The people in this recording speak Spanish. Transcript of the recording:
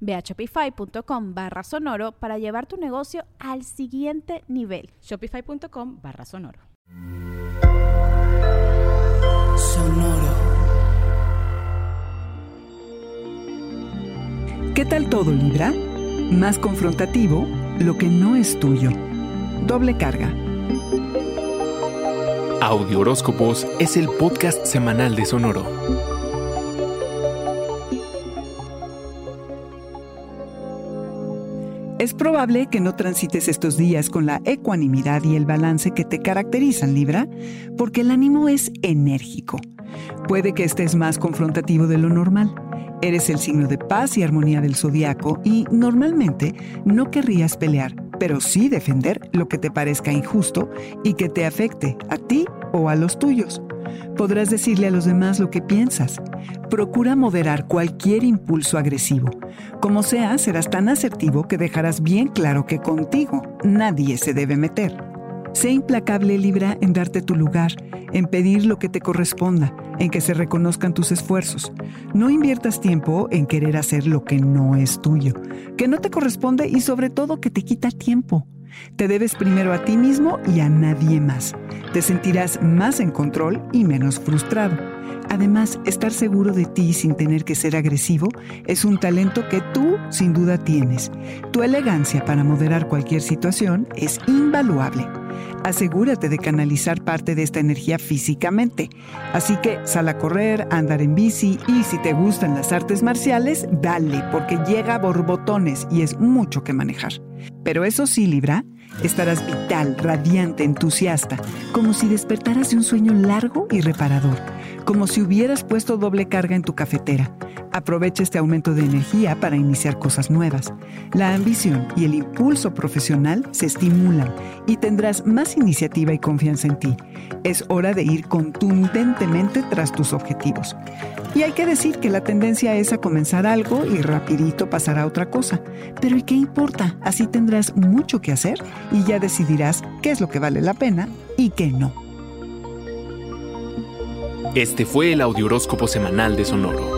Ve a shopify.com barra sonoro para llevar tu negocio al siguiente nivel. Shopify.com barra sonoro. Sonoro. ¿Qué tal todo, Libra? Más confrontativo, lo que no es tuyo. Doble carga. Audio Horóscopos es el podcast semanal de Sonoro. Es probable que no transites estos días con la ecuanimidad y el balance que te caracterizan, Libra, porque el ánimo es enérgico. Puede que estés más confrontativo de lo normal. Eres el signo de paz y armonía del zodiaco y normalmente no querrías pelear, pero sí defender lo que te parezca injusto y que te afecte a ti o a los tuyos. Podrás decirle a los demás lo que piensas. Procura moderar cualquier impulso agresivo. Como sea, serás tan asertivo que dejarás bien claro que contigo nadie se debe meter. Sé implacable, Libra, en darte tu lugar, en pedir lo que te corresponda, en que se reconozcan tus esfuerzos. No inviertas tiempo en querer hacer lo que no es tuyo, que no te corresponde y sobre todo que te quita tiempo. Te debes primero a ti mismo y a nadie más. Te sentirás más en control y menos frustrado. Además, estar seguro de ti sin tener que ser agresivo es un talento que tú sin duda tienes. Tu elegancia para moderar cualquier situación es invaluable. Asegúrate de canalizar parte de esta energía físicamente. Así que sal a correr, andar en bici y si te gustan las artes marciales, dale, porque llega a borbotones y es mucho que manejar. Pero eso sí, Libra, estarás vital, radiante, entusiasta, como si despertaras de un sueño largo y reparador, como si hubieras puesto doble carga en tu cafetera. Aprovecha este aumento de energía para iniciar cosas nuevas. La ambición y el impulso profesional se estimulan y tendrás más iniciativa y confianza en ti. Es hora de ir contundentemente tras tus objetivos. Y hay que decir que la tendencia es a comenzar algo y rapidito pasar a otra cosa. Pero ¿y qué importa? Así tendrás mucho que hacer y ya decidirás qué es lo que vale la pena y qué no. Este fue el Audioróscopo Semanal de Sonoro.